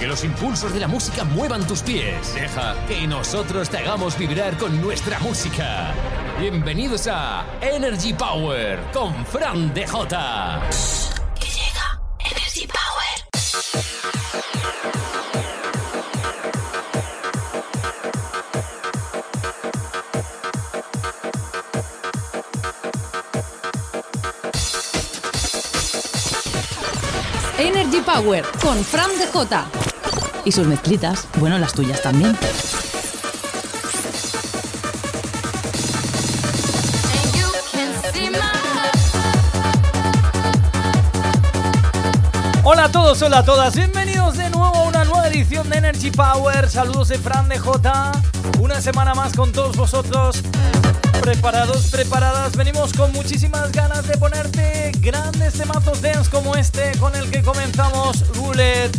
Que los impulsos de la música muevan tus pies. Deja que nosotros te hagamos vibrar con nuestra música. Bienvenidos a Energy Power con Fran DJ. Que llega Energy Power. Energy Power con Fran DJ. Y sus mezclitas, bueno, las tuyas también. Hola a todos, hola a todas, bienvenidos de nuevo a una nueva edición de Energy Power. Saludos de Fran de J. Una semana más con todos vosotros. Preparados, preparadas, venimos con muchísimas ganas de ponerte grandes temazos dance como este con el que comenzamos Roulette.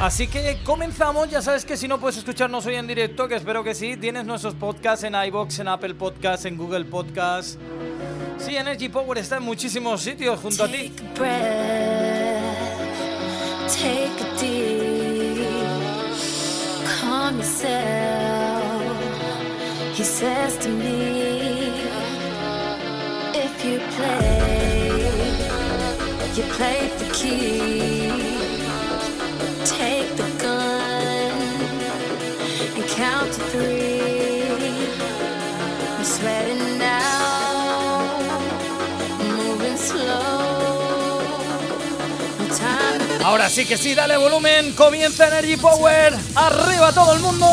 Así que comenzamos, ya sabes que si no puedes escucharnos hoy en directo, que espero que sí, tienes nuestros podcasts en iBox, en Apple Podcasts, en Google Podcasts. Sí, Energy Power está en muchísimos sitios junto a ti. He says to me, if you play, you for keeps. Take the gun and count three. I'm sweating now, moving slow. Ahora sí que sí, dale volumen, comienza Energy Power, arriba todo el mundo.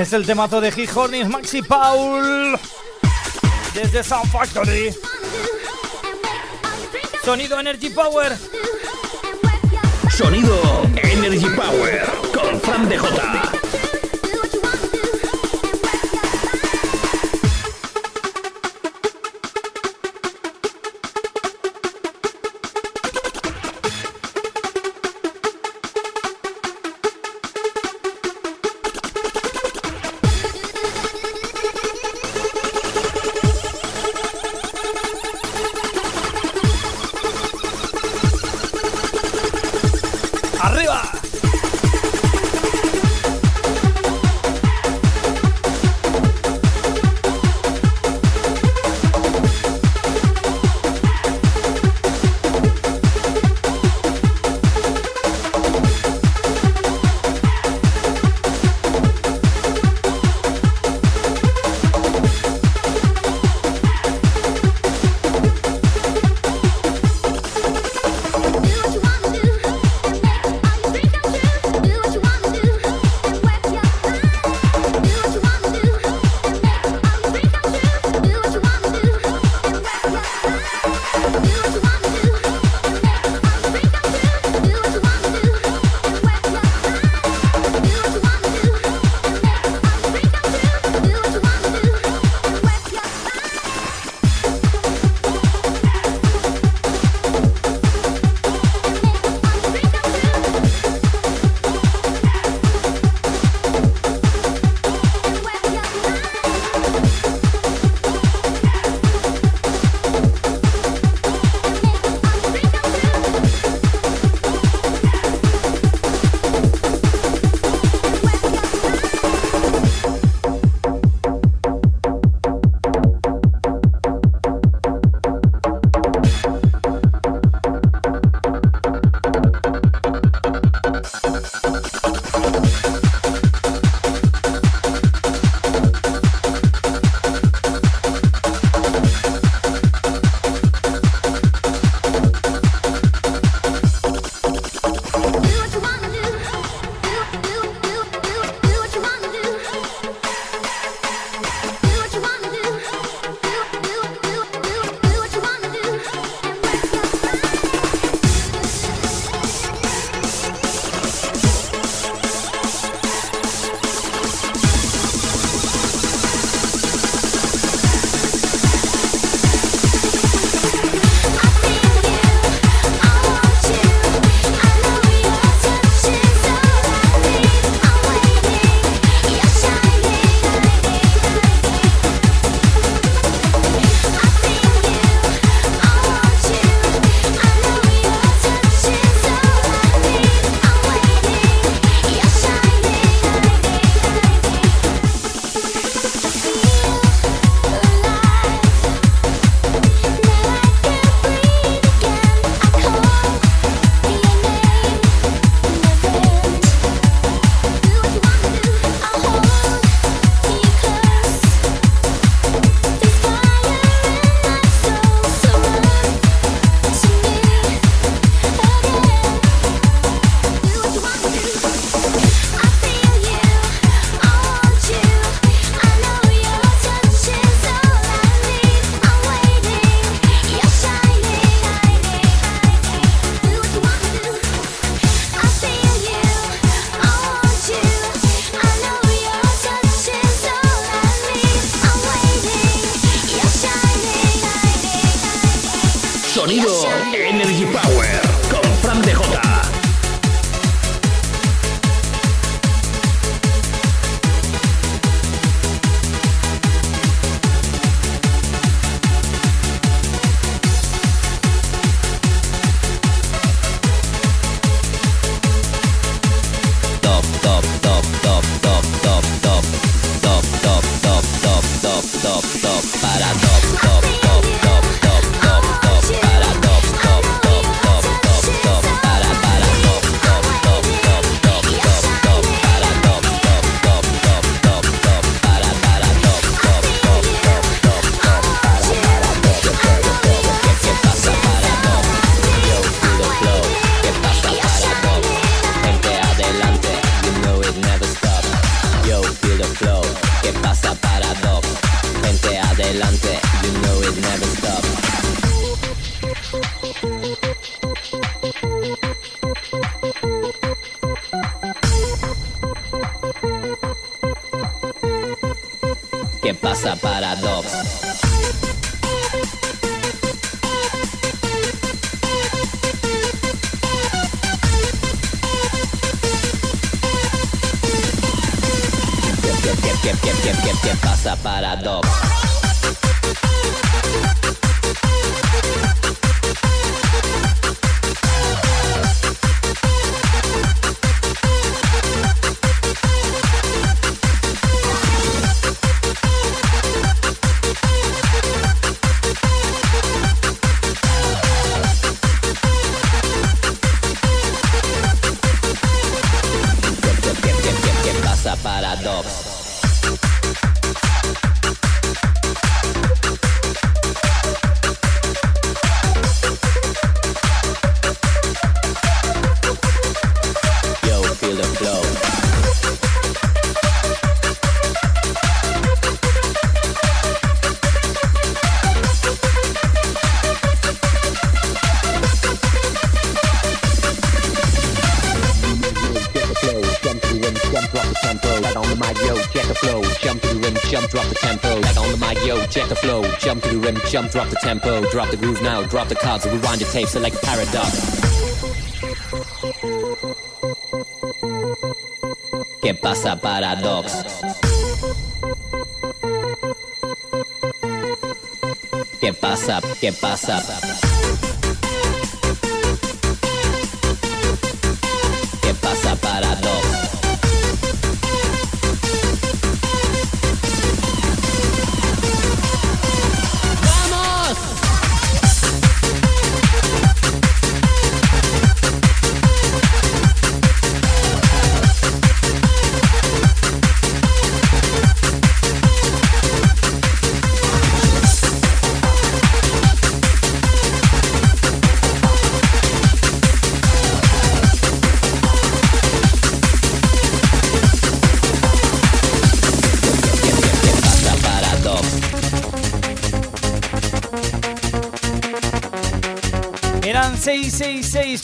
Es el temazo de Hit Hornings Maxi Paul desde Sound Factory. Sonido Energy Power. Sonido Energy Power con Fran de Drop the groove now, drop the cards, rewind the tape, select paradox. ¿Qué pasa, Paradox? ¿Qué pasa? ¿Qué pasa?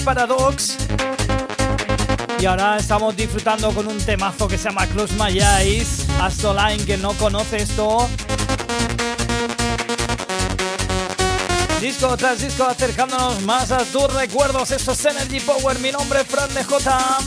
Paradox. Y ahora estamos disfrutando con un temazo que se llama Close My Eyes. Astoline, que no conoce esto. Disco tras disco acercándonos más a tus recuerdos. Esto es Energy Power. Mi nombre es Fran de J.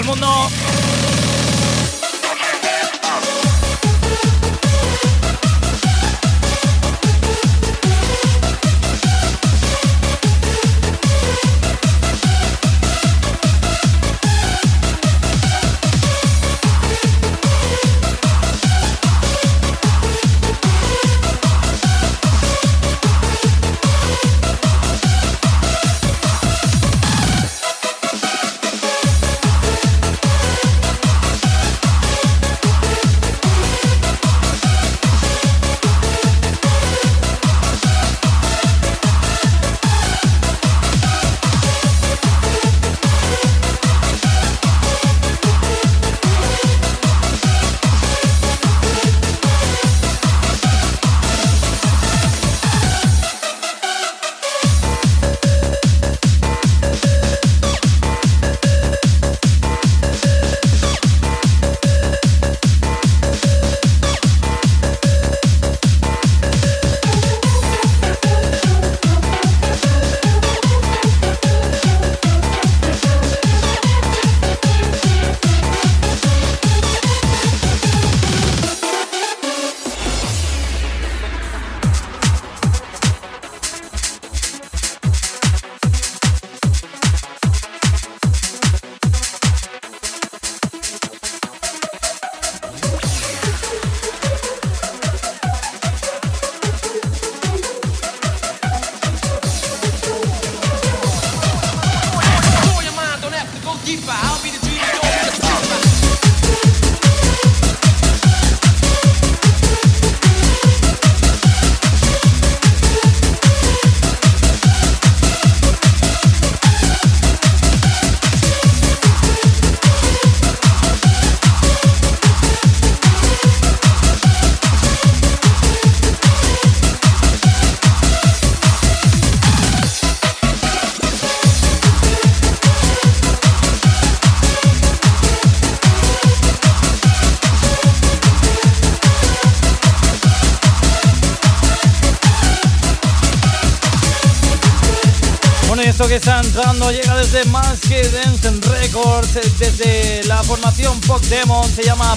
el mundo. Más que Dance Records, eh, desde la formación Pop se llama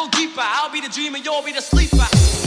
go deeper. I'll be the dreamer, you'll be the sleeper.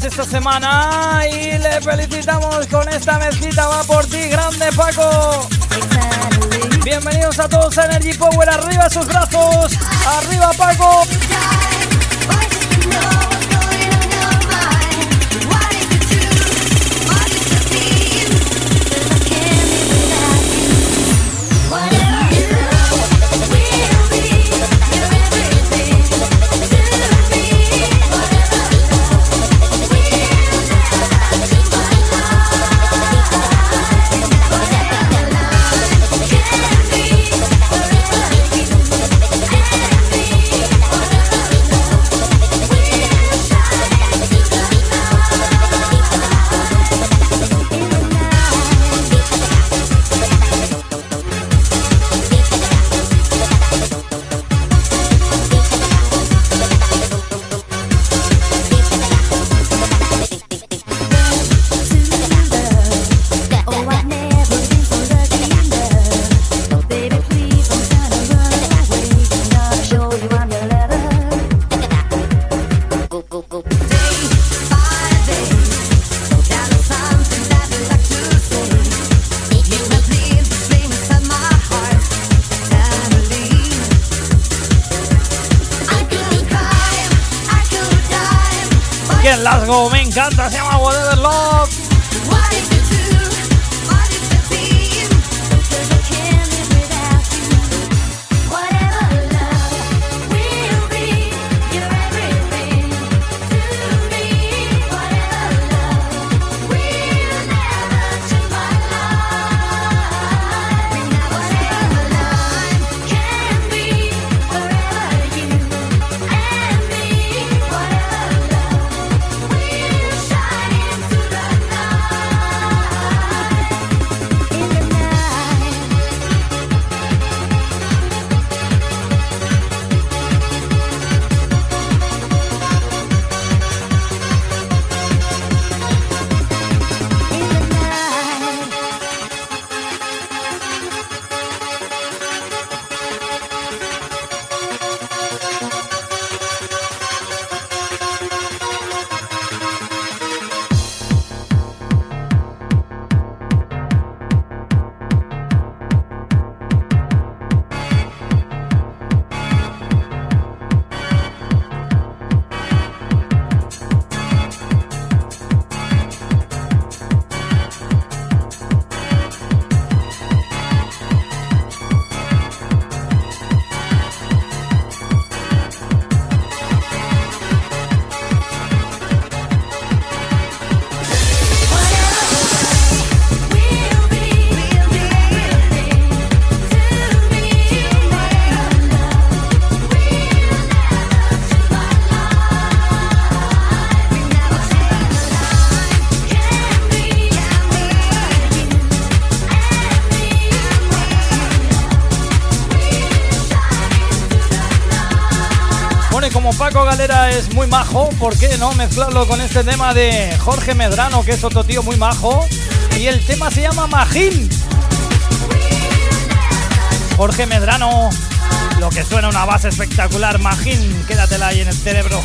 Esta semana. Y le felicitamos con esta mezclita. Va por ti, grande Paco. Bienvenidos a todos a Energy Power. Arriba sus brazos. Arriba Paco. Es muy majo, ¿por qué no mezclarlo con este tema de Jorge Medrano, que es otro tío muy majo? Y el tema se llama Magín. Jorge Medrano, lo que suena una base espectacular, Magín, quédatela ahí en el cerebro.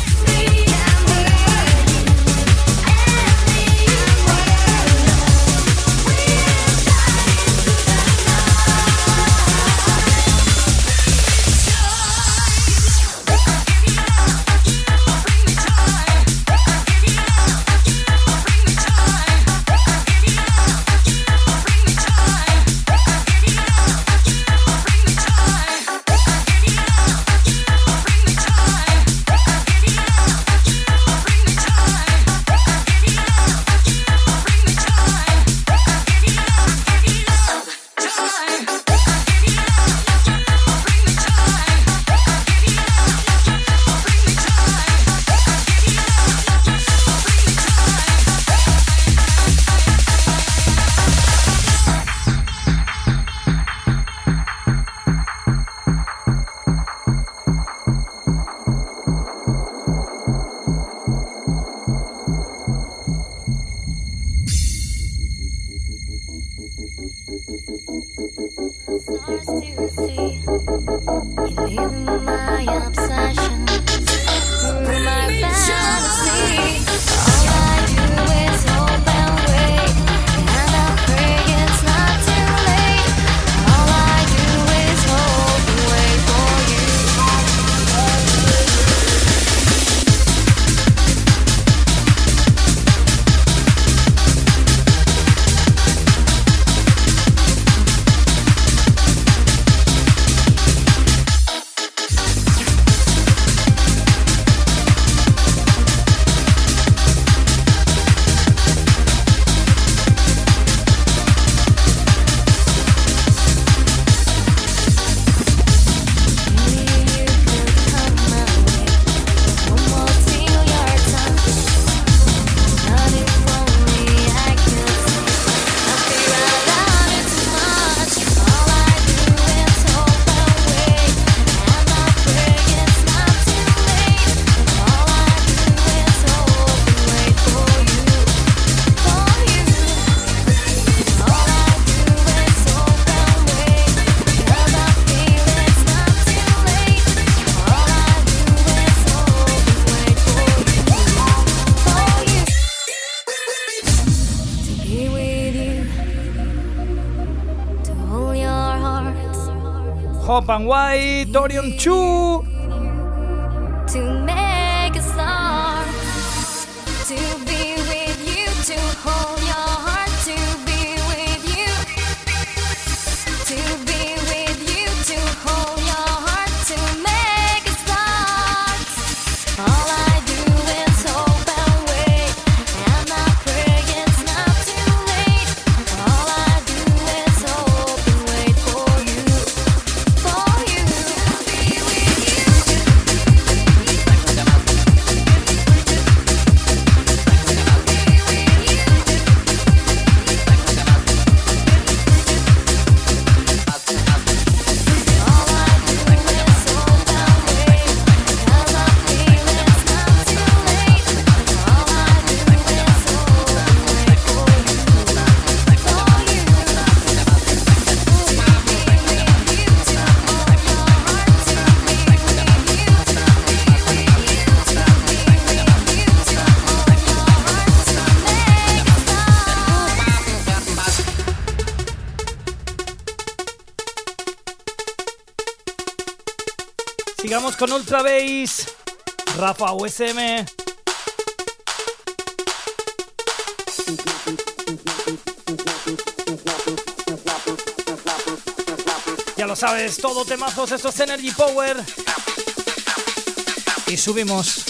White, Dorian Chu. con Ultra Bass, Rafa USM. Ya lo sabes, todo temazos, esto es Energy Power. Y subimos.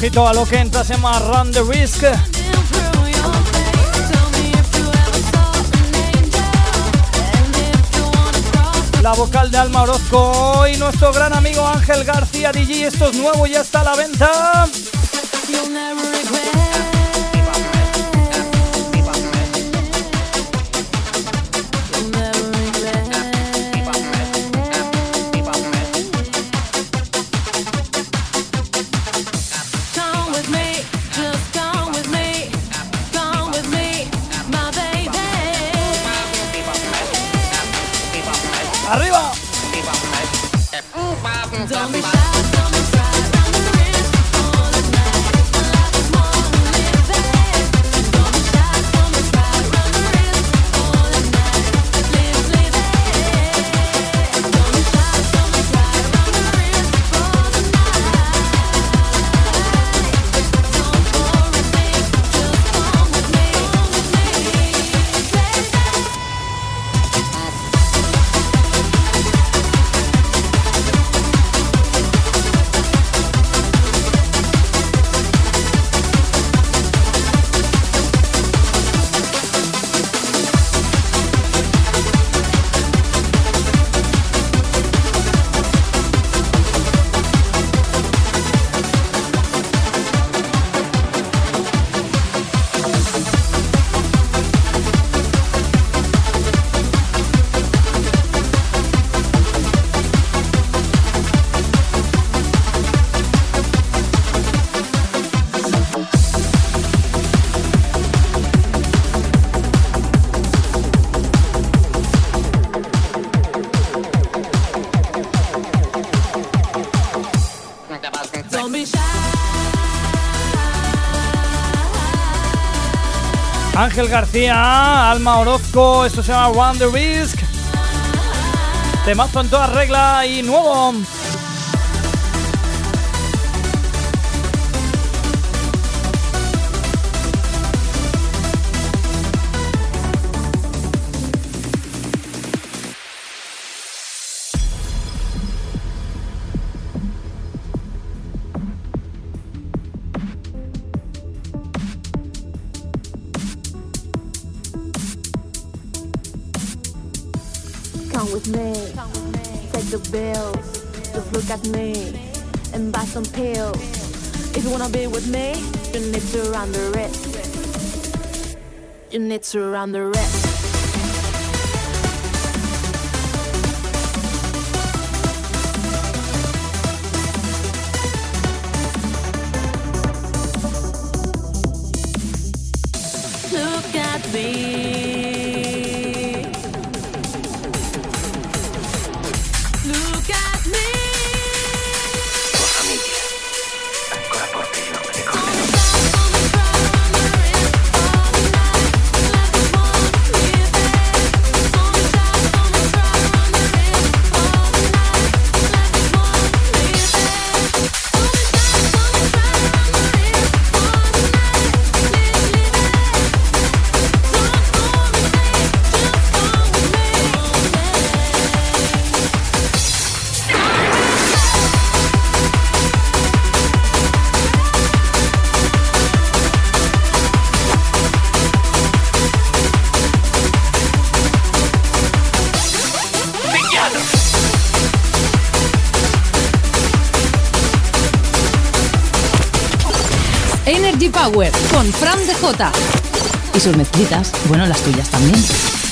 Poquito a lo que entra, se llama Run the Risk. La vocal de Alma Orozco y nuestro gran amigo Ángel García DJ. Esto es nuevo, ya está a la venta. Ángel García, Alma Orozco, esto se llama Wonder Risk. Temazo en toda regla y nuevo. You need to run the Fran de J. Y sus mezclitas, bueno, las tuyas también.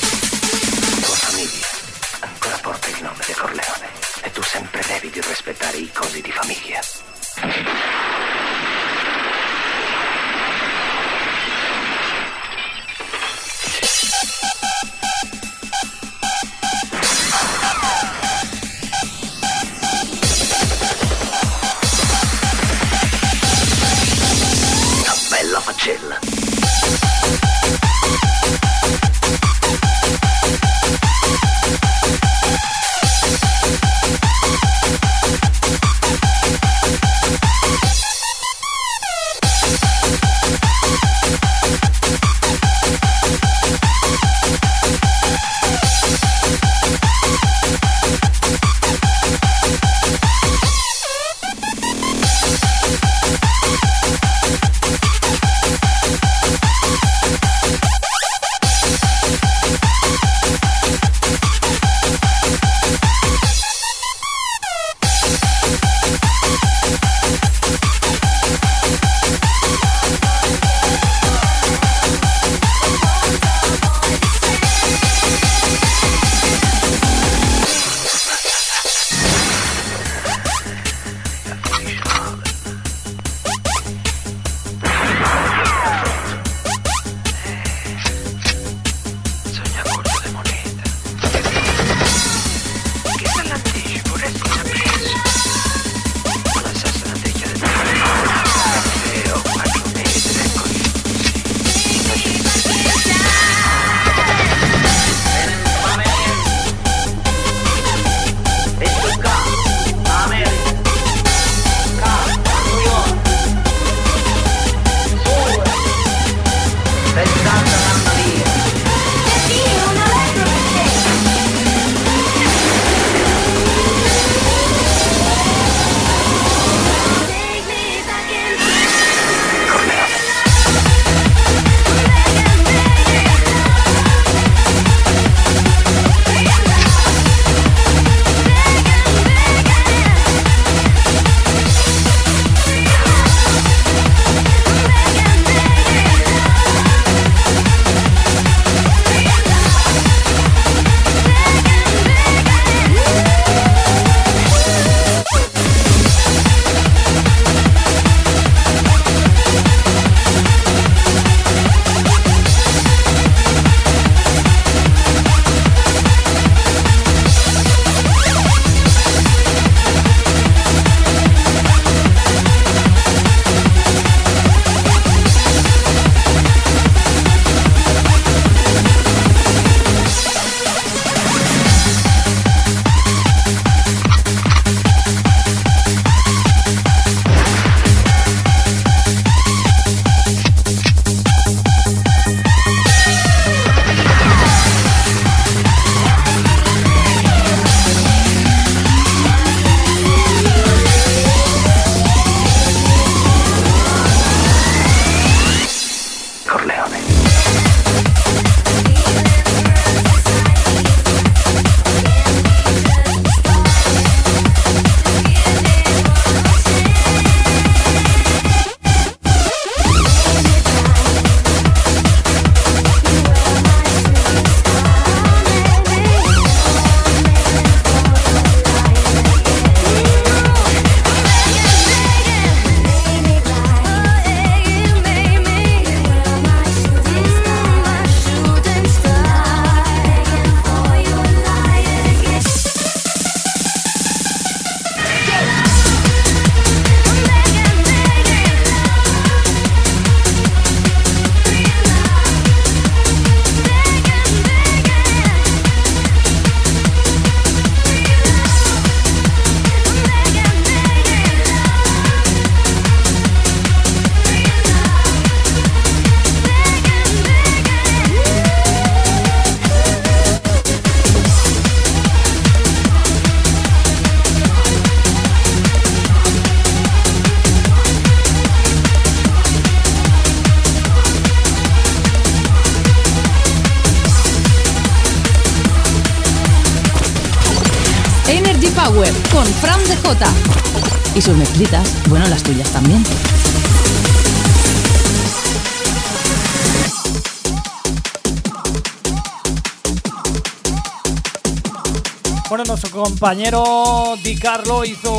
Compañero Di Carlo hizo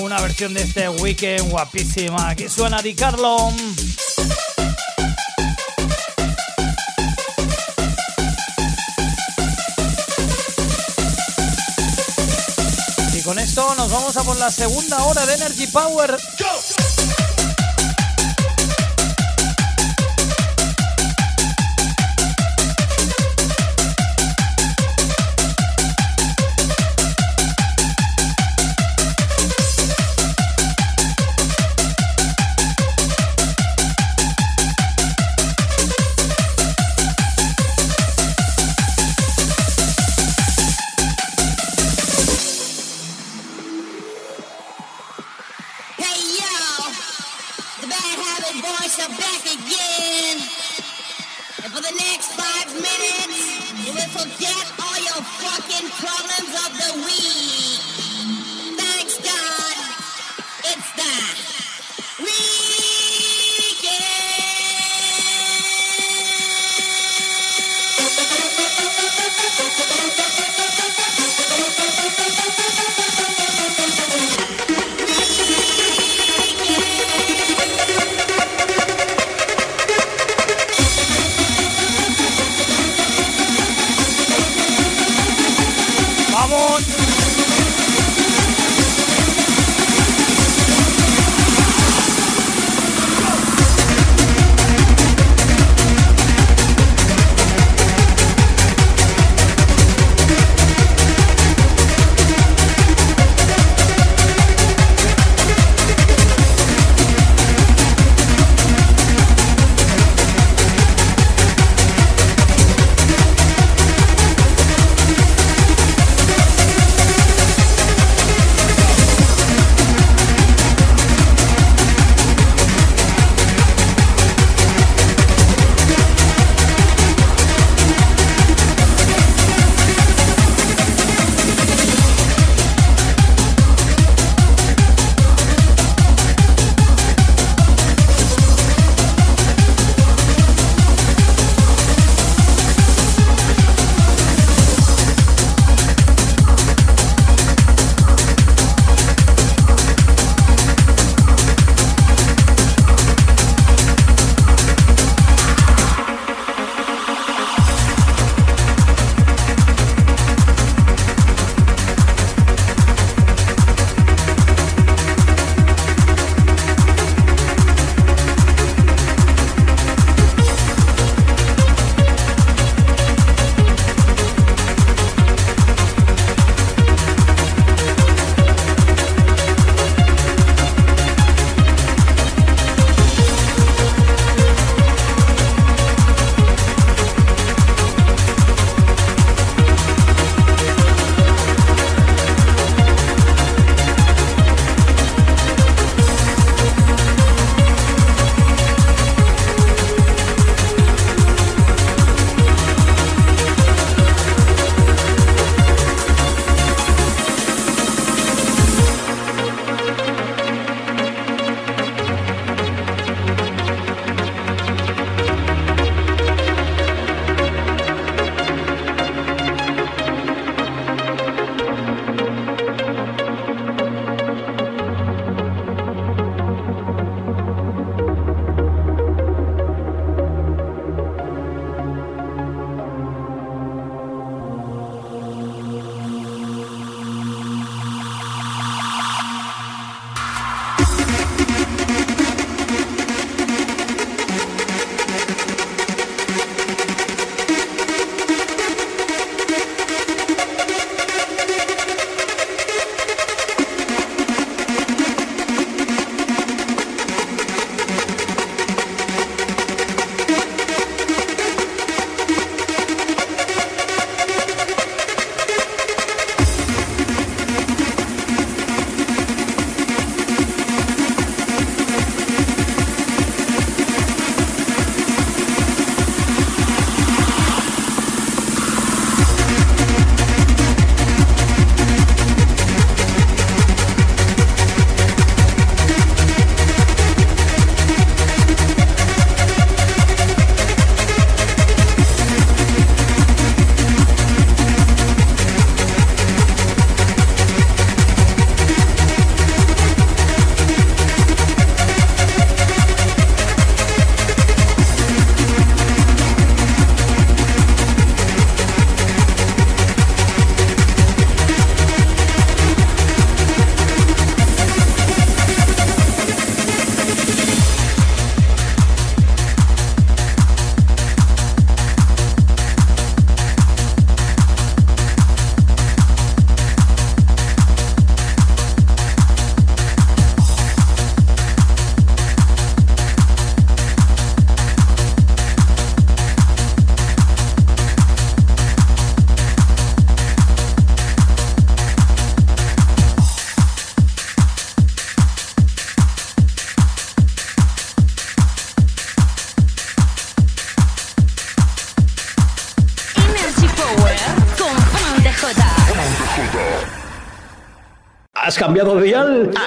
una versión de este weekend guapísima. Aquí suena Di Carlo. Y con esto nos vamos a por la segunda hora de Energy Power.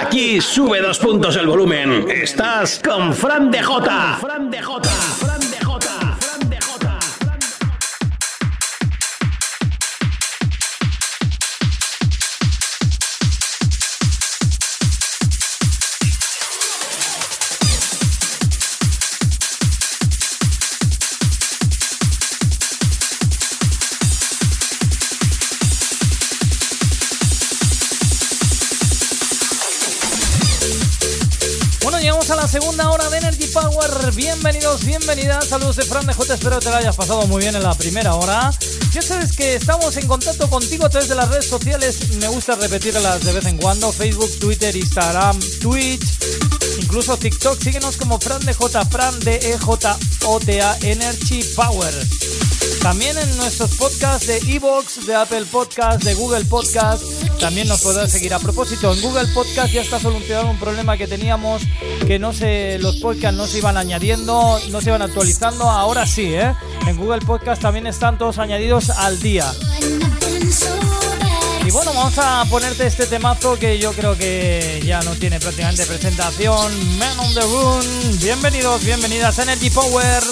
Aquí sube dos puntos el volumen. Estás con Fran de Jota. Fran de Jota. Bienvenidas. Saludos de Fran de J. Espero te lo hayas pasado muy bien en la primera hora. Ya sabes que estamos en contacto contigo a través de las redes sociales. Me gusta repetirlas de vez en cuando: Facebook, Twitter, Instagram, Twitch, incluso TikTok. Síguenos como Fran de J. Fran de E J O T A Energy Power. También en nuestros podcasts de Evox, de Apple Podcast, de Google Podcast. También nos podrás seguir. A propósito, en Google Podcast ya está solucionado un problema que teníamos, que no se, los podcasts no se iban añadiendo, no se iban actualizando. Ahora sí, ¿eh? En Google Podcast también están todos añadidos al día. Y bueno, vamos a ponerte este temazo que yo creo que ya no tiene prácticamente presentación. Man on the Run. Bienvenidos, bienvenidas Energy Power.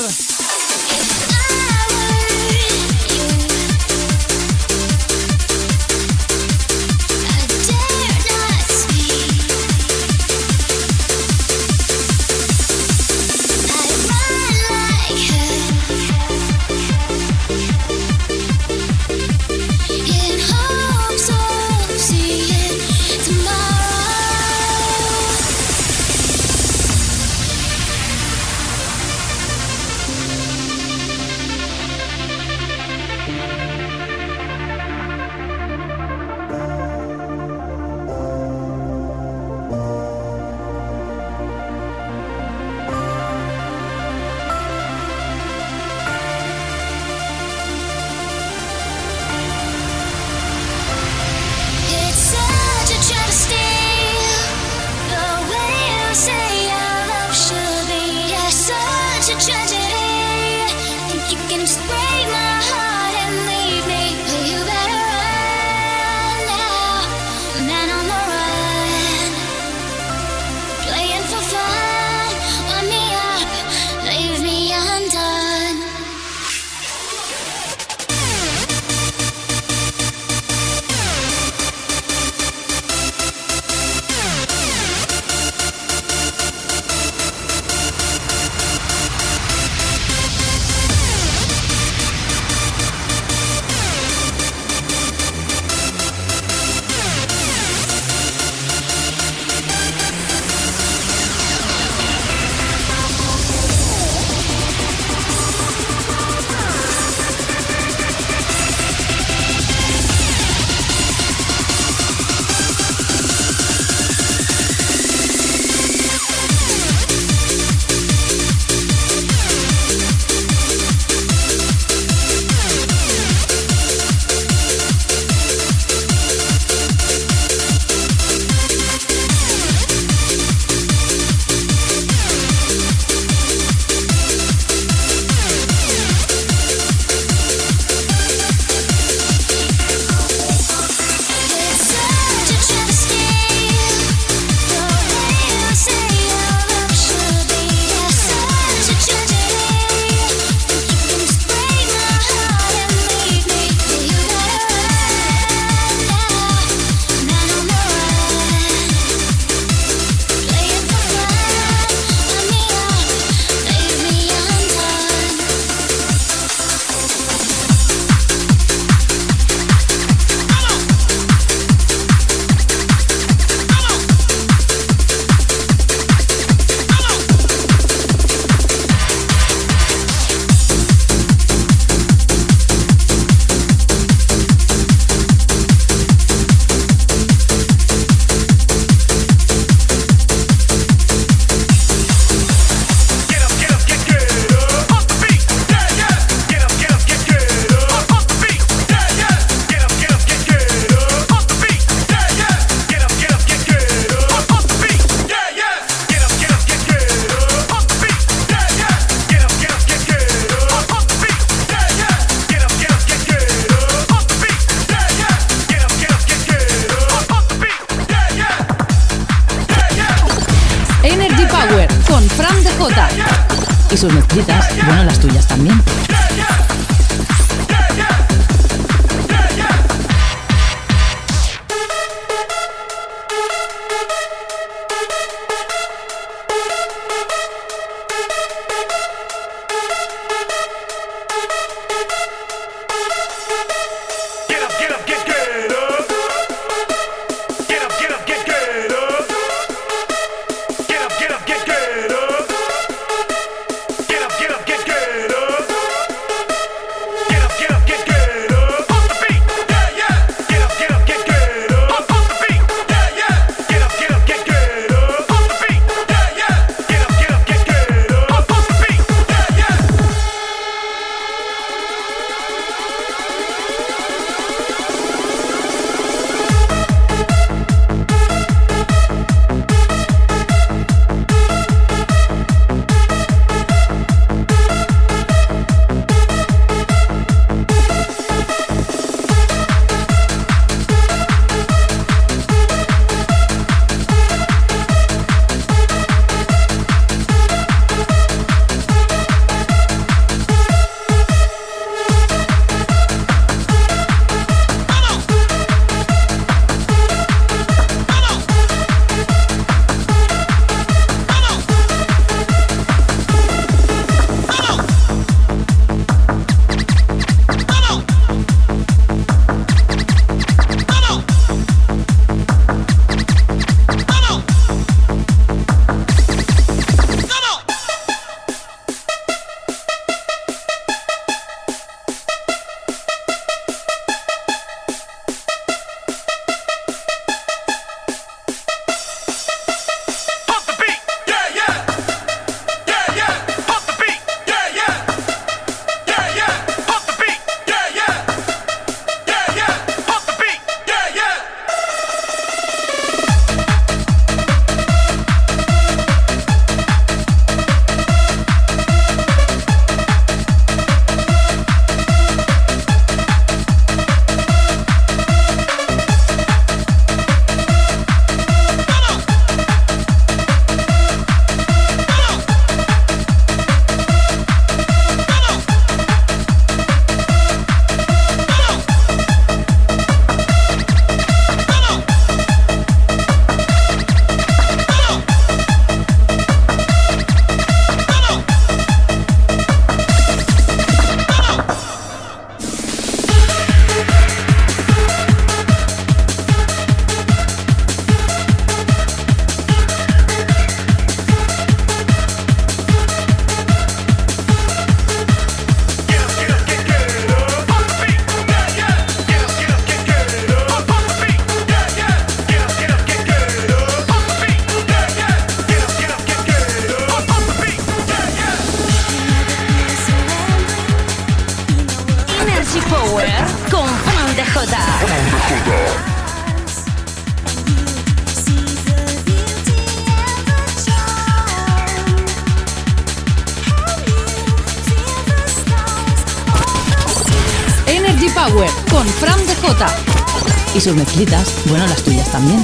Y sus mezclitas, bueno, las tuyas también.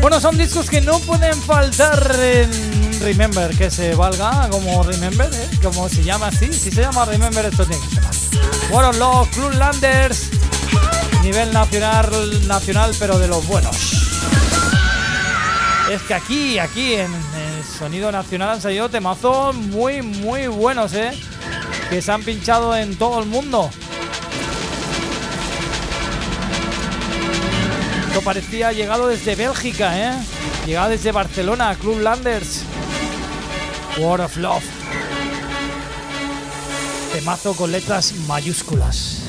Bueno, son discos que no pueden faltar en Remember, que se valga como Remember, ¿eh? como se llama así. Si se llama Remember, esto tiene que. Bueno, los Clublanders, nivel nacional, nacional, pero de los buenos. Es que aquí, aquí en el sonido nacional han salido temazos muy, muy buenos, ¿eh? Que se han pinchado en todo el mundo. Esto parecía llegado desde Bélgica, ¿eh? Llegado desde Barcelona, Club Landers. War of Love. Temazo con letras mayúsculas.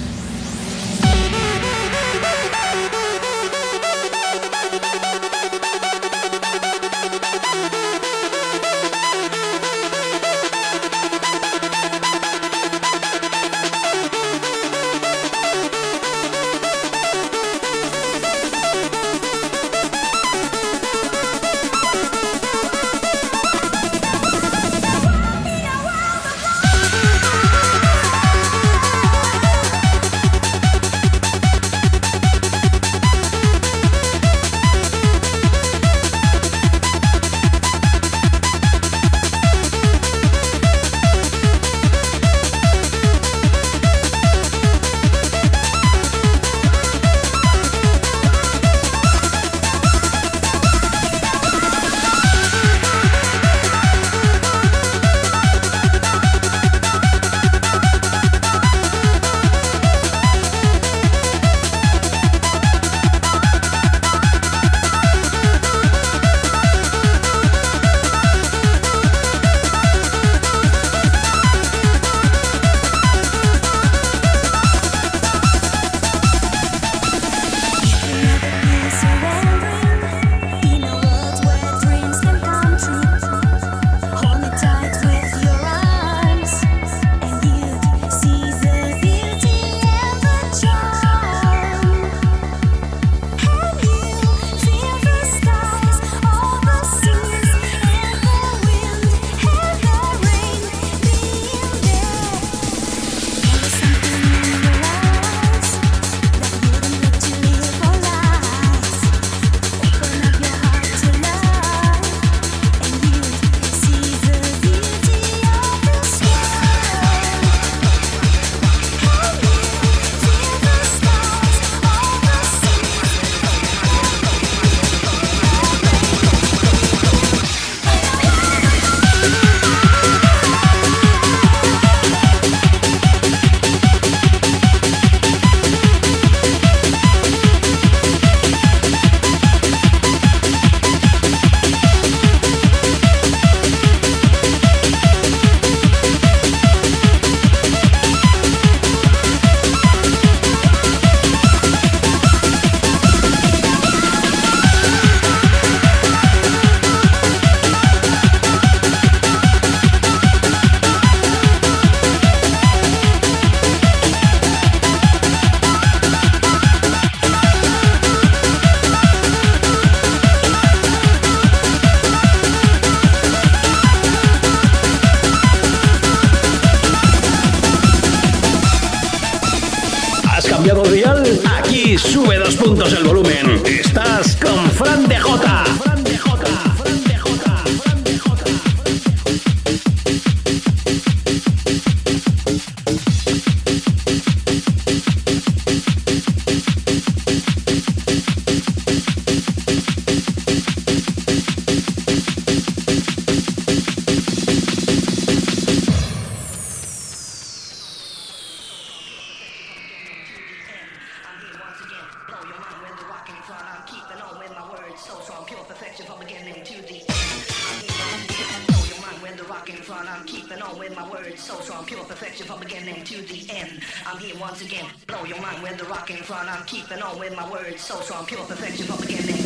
You're up again,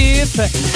se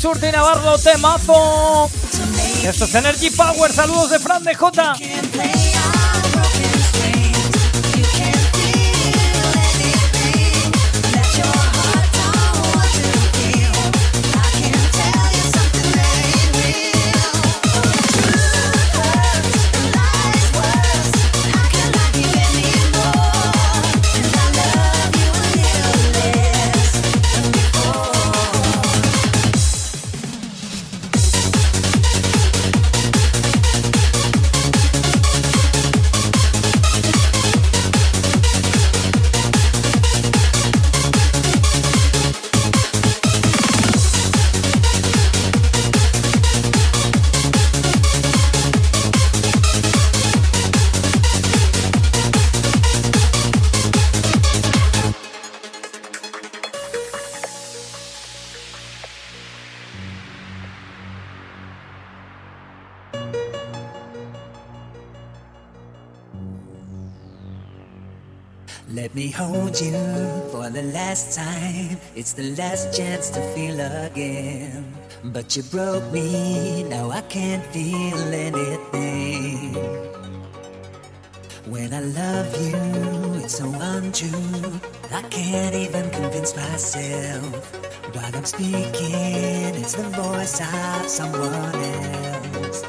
Steve, Surti Navarro, temazo. Esto es Energy Power, saludos de Fran de J. the last chance to feel again. But you broke me, now I can't feel anything. When I love you, it's so untrue. I can't even convince myself. While I'm speaking, it's the voice of someone else.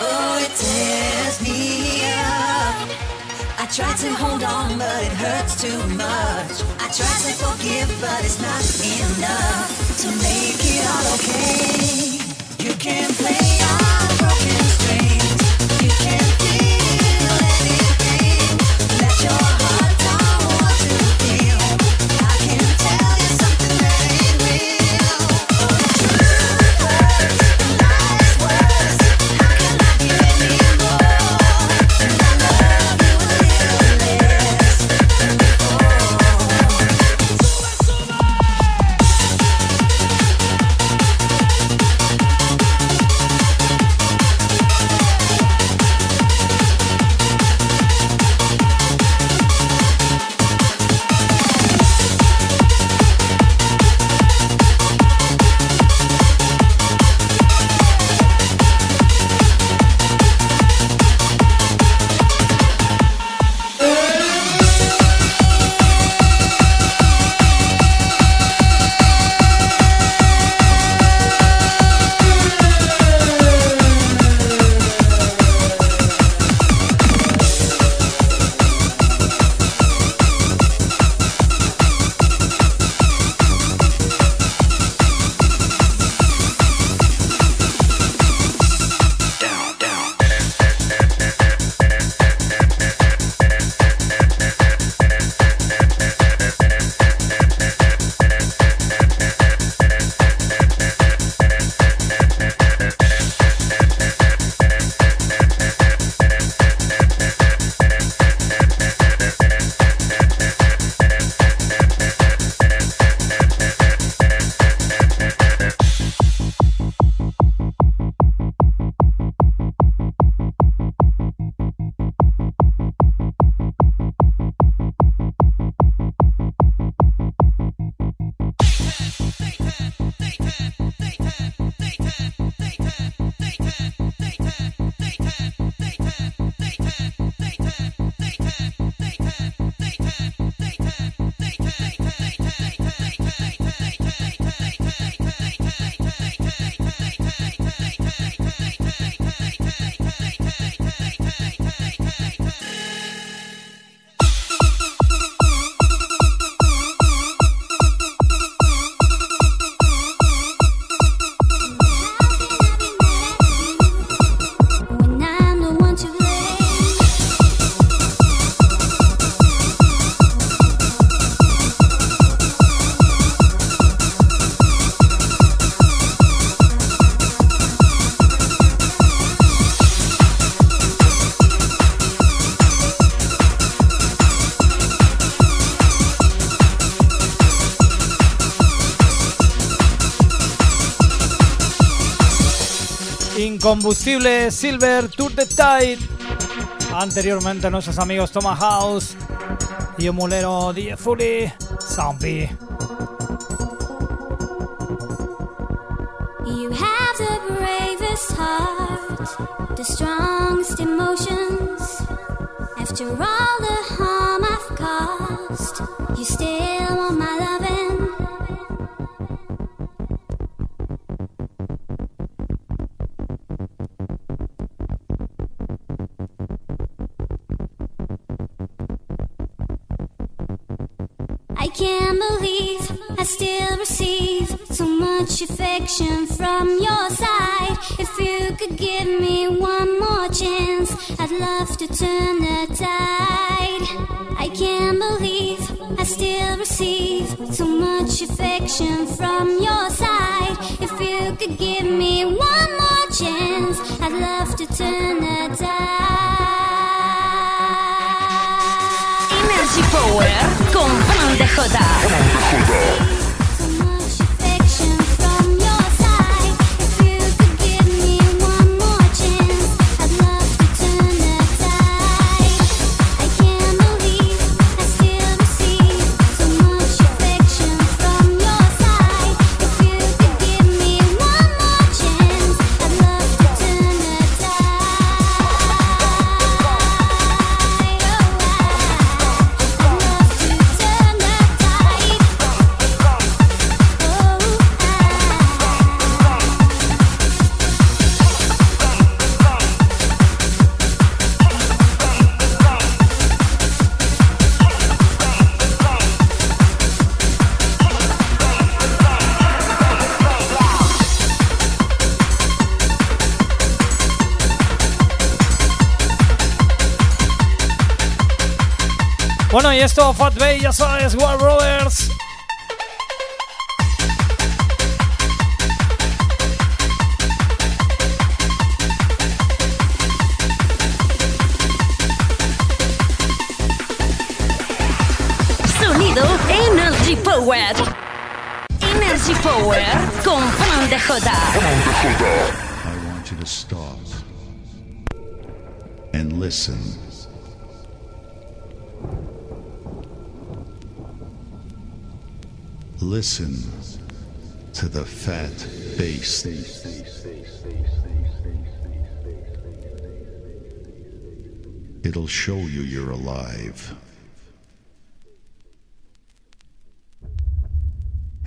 Oh, it tears me up. I try to hold on, but it hurts too much. I try to forgive, but it's not enough to make it all okay. You can play our broken strings. You can feel anything. Let your Incombustible Silver Tour de Tide. Anteriormente nuestros amigos Thomas House y Emulero DJ Fully Zombie. Affection from your side. If you could give me one more chance, I'd love to turn the tide. I can't believe I still receive so much affection from your side. If you could give me one more chance, I'd love to turn the tide. Energy Power con Fran de y esto, Fat Bay, ya sabes, War Brothers. Sonido Energy Power. Energy Power con Fran de Jota. I want you to stop and listen. Listen to the fat bass. It'll show you you're alive.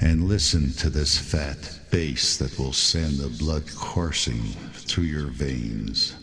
And listen to this fat bass that will send the blood coursing through your veins.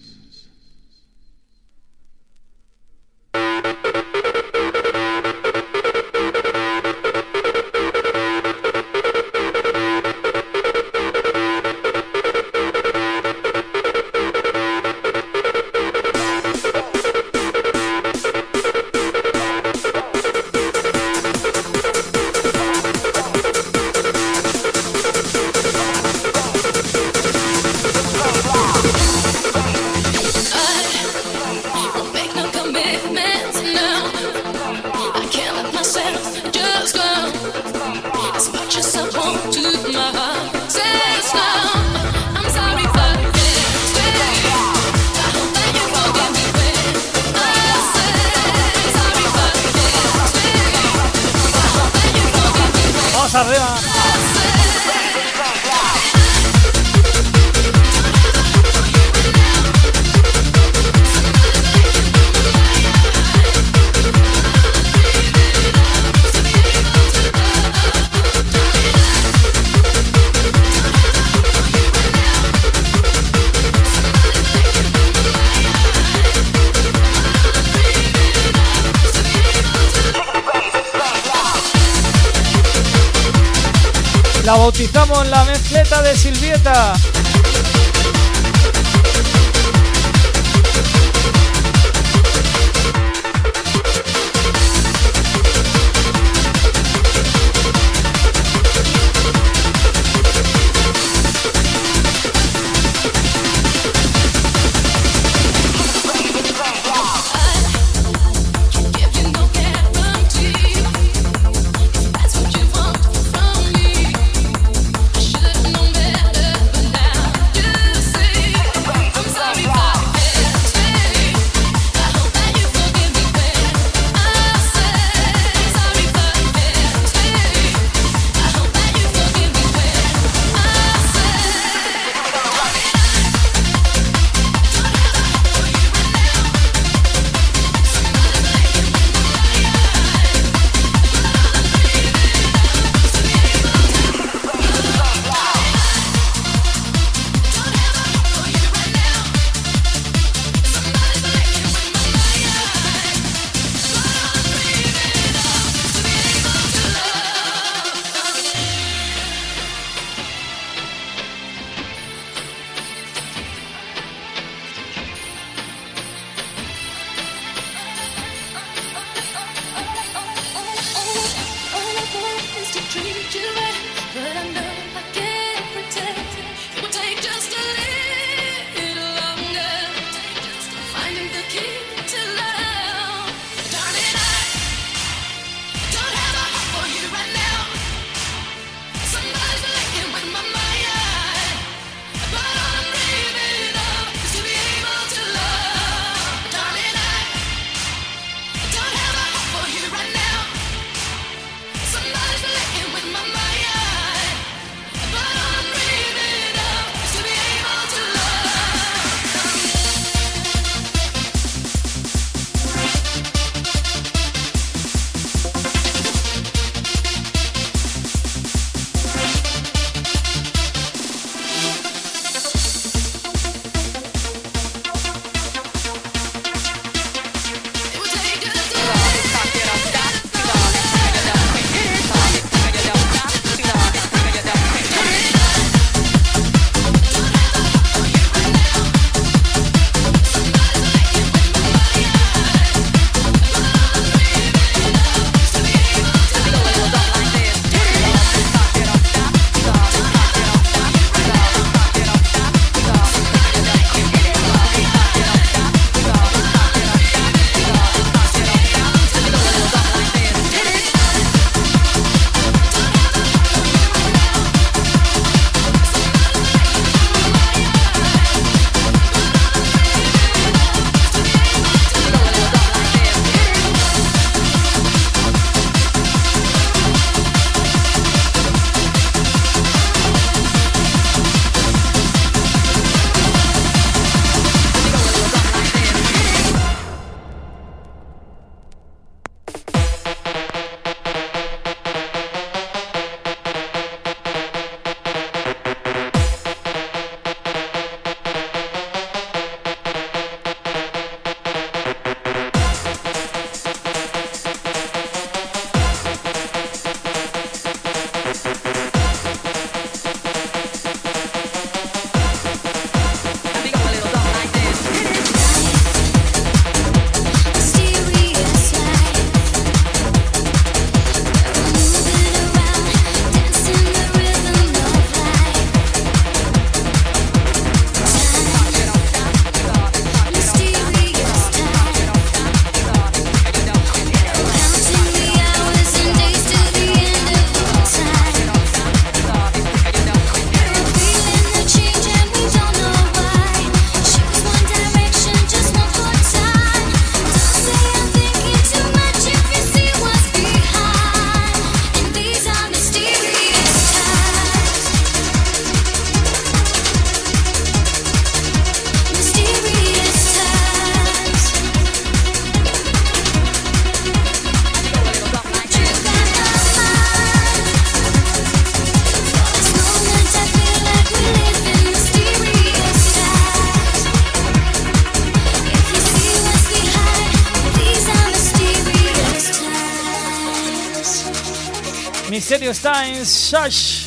Serio Times, Shash.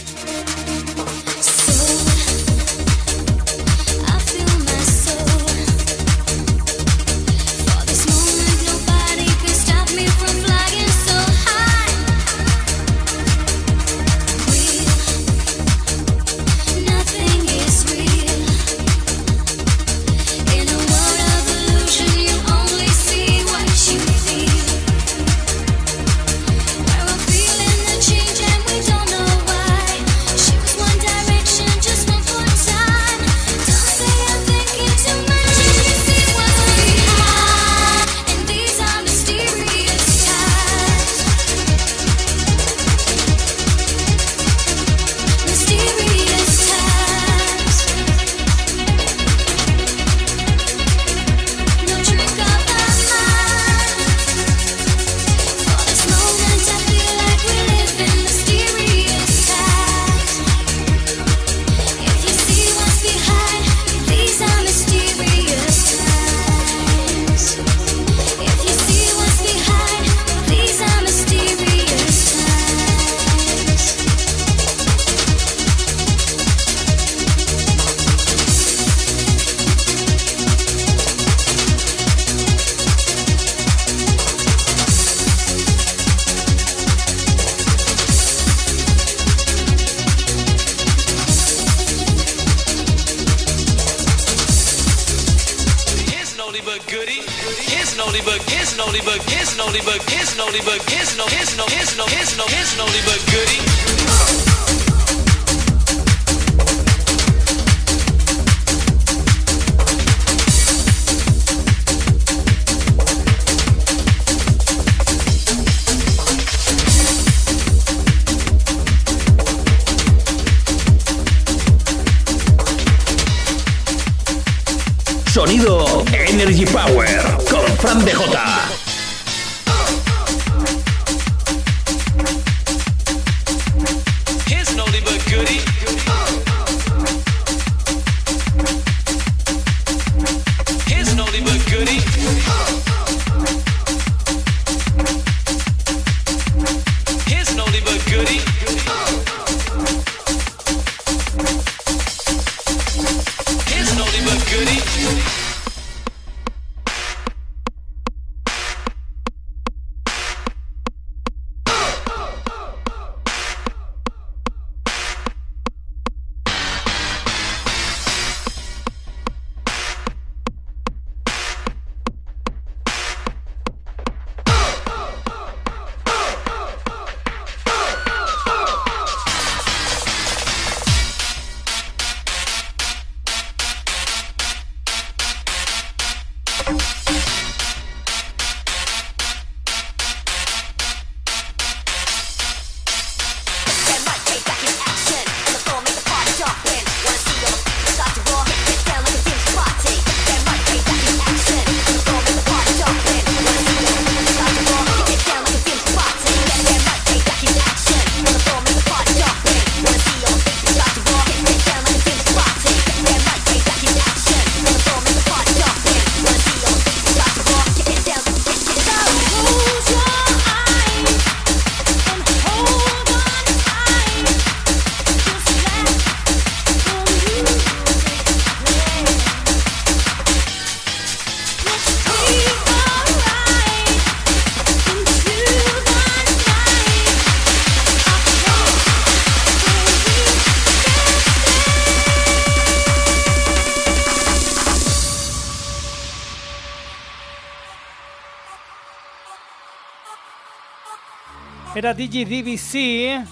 era DigiDBC.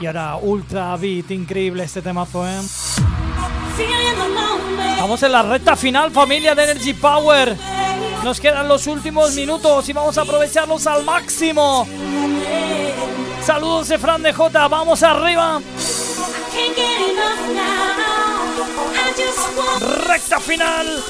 Y ahora Ultra Beat, increíble este temazo, ¿eh? Estamos en la recta final, familia de Energy Power. Nos quedan los últimos minutos y vamos a aprovecharlos al máximo. Saludos de Fran de J, vamos arriba. Recta final.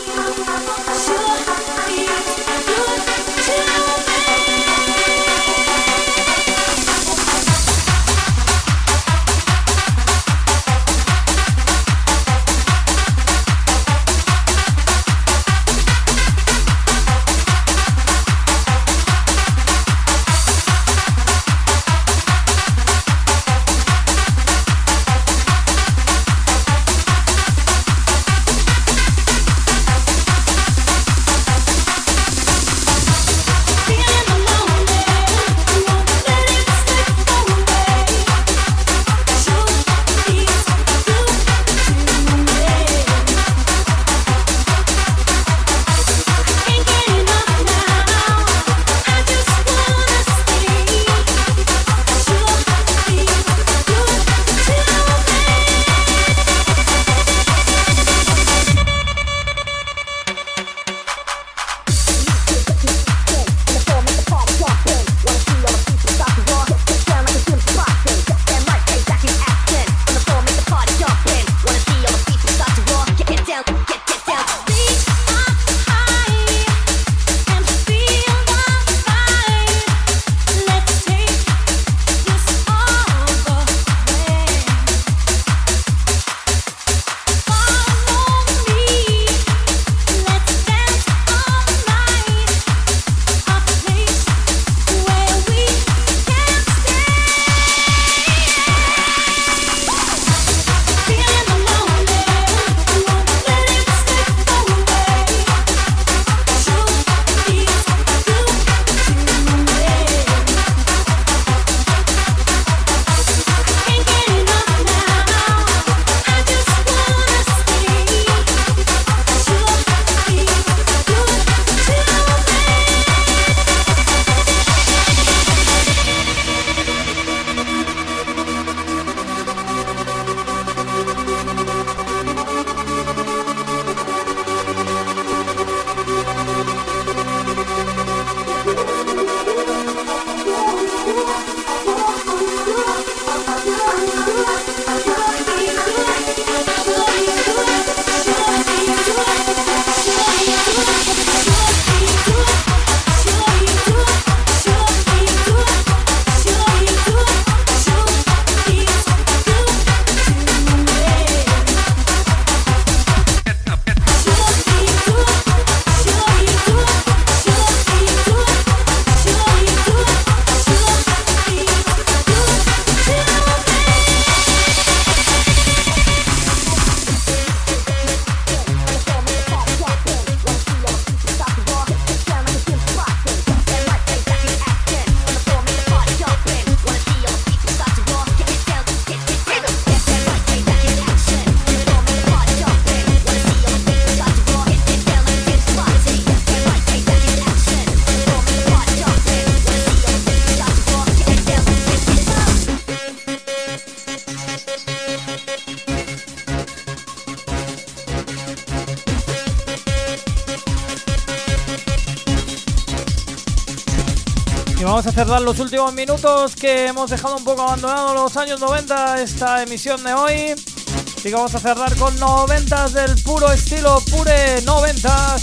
Cerrar los últimos minutos que hemos dejado un poco abandonados los años 90, esta emisión de hoy. Así que vamos a cerrar con 90 del puro estilo, pure 90.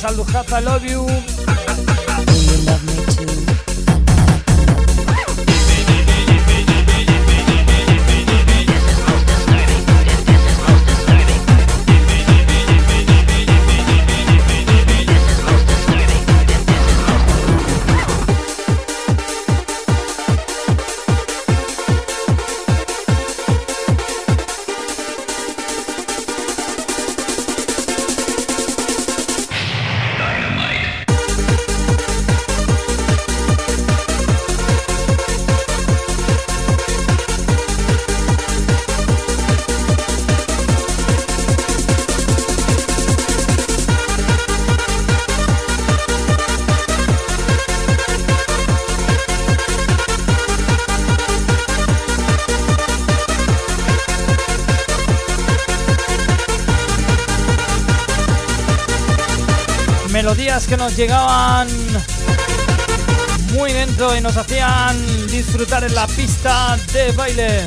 Saldujaza I Love You. Melodías que nos llegaban muy dentro y nos hacían disfrutar en la pista de baile.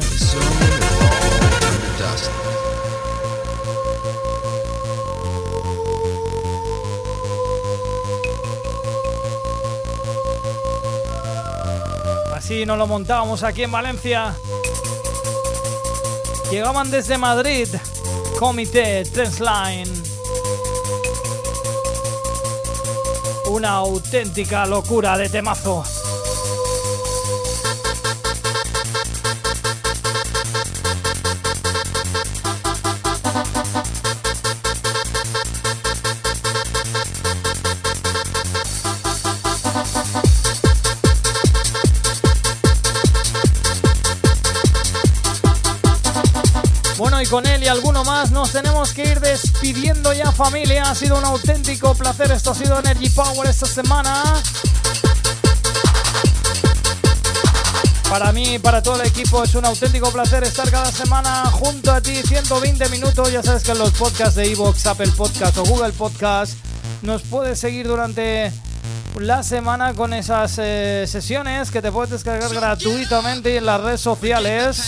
Así nos lo montábamos aquí en Valencia. Llegaban desde Madrid, Comité Trensline. Una auténtica locura de temazo. Bueno, y con él y alguno más nos tenemos que ir despidiendo ya familia. Ha sido un auténtico placer. Esto ha sido Energy Power esta semana. Para mí y para todo el equipo es un auténtico placer estar cada semana junto a ti. 120 minutos. Ya sabes que en los podcasts de Evox, Apple Podcast o Google Podcast nos puedes seguir durante la semana con esas eh, sesiones que te puedes descargar gratuitamente en las redes sociales.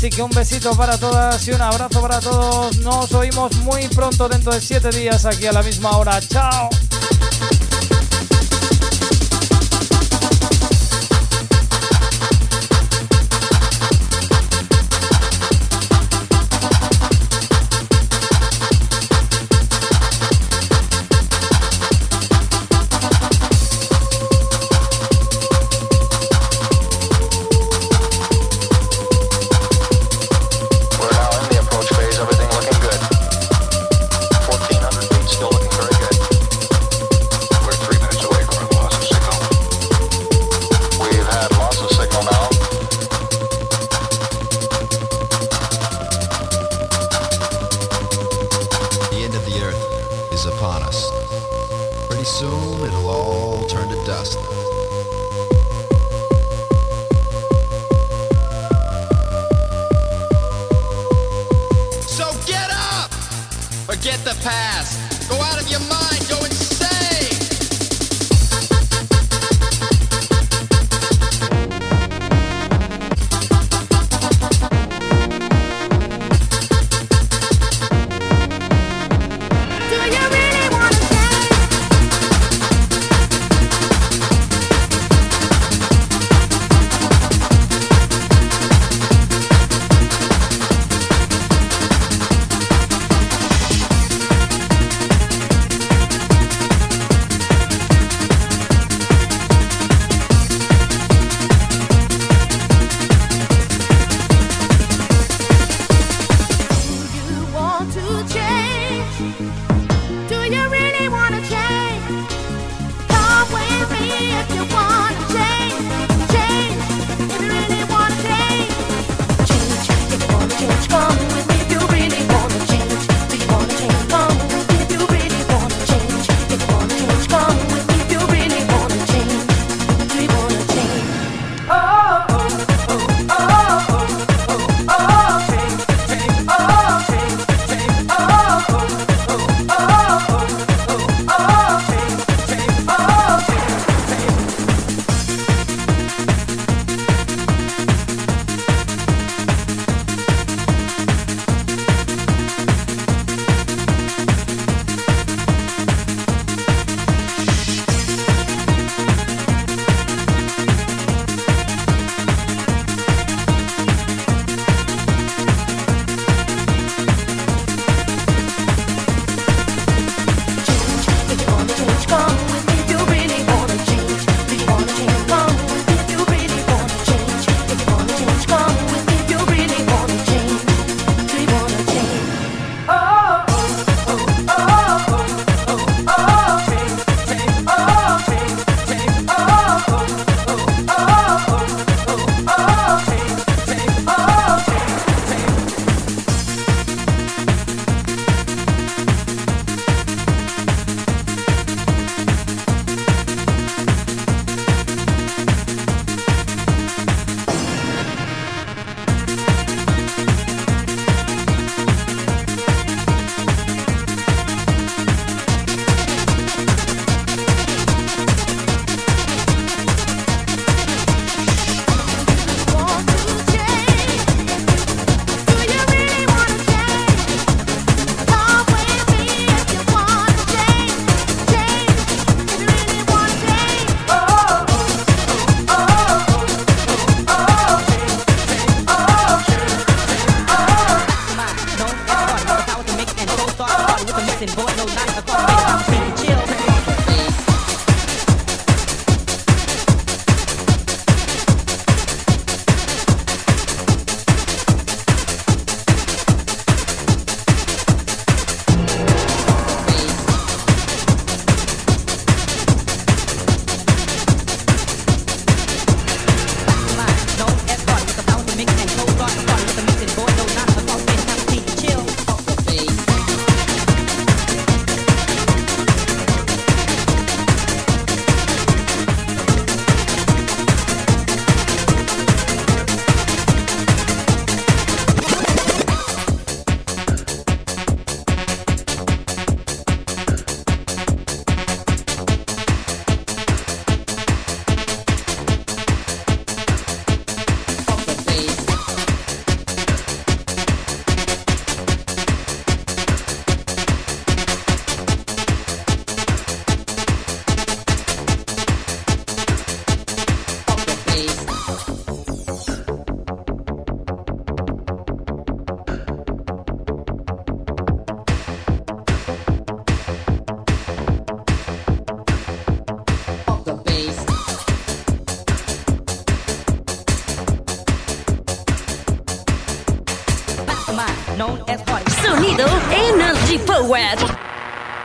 Así que un besito para todas y un abrazo para todos. Nos oímos muy pronto dentro de 7 días aquí a la misma hora. Chao.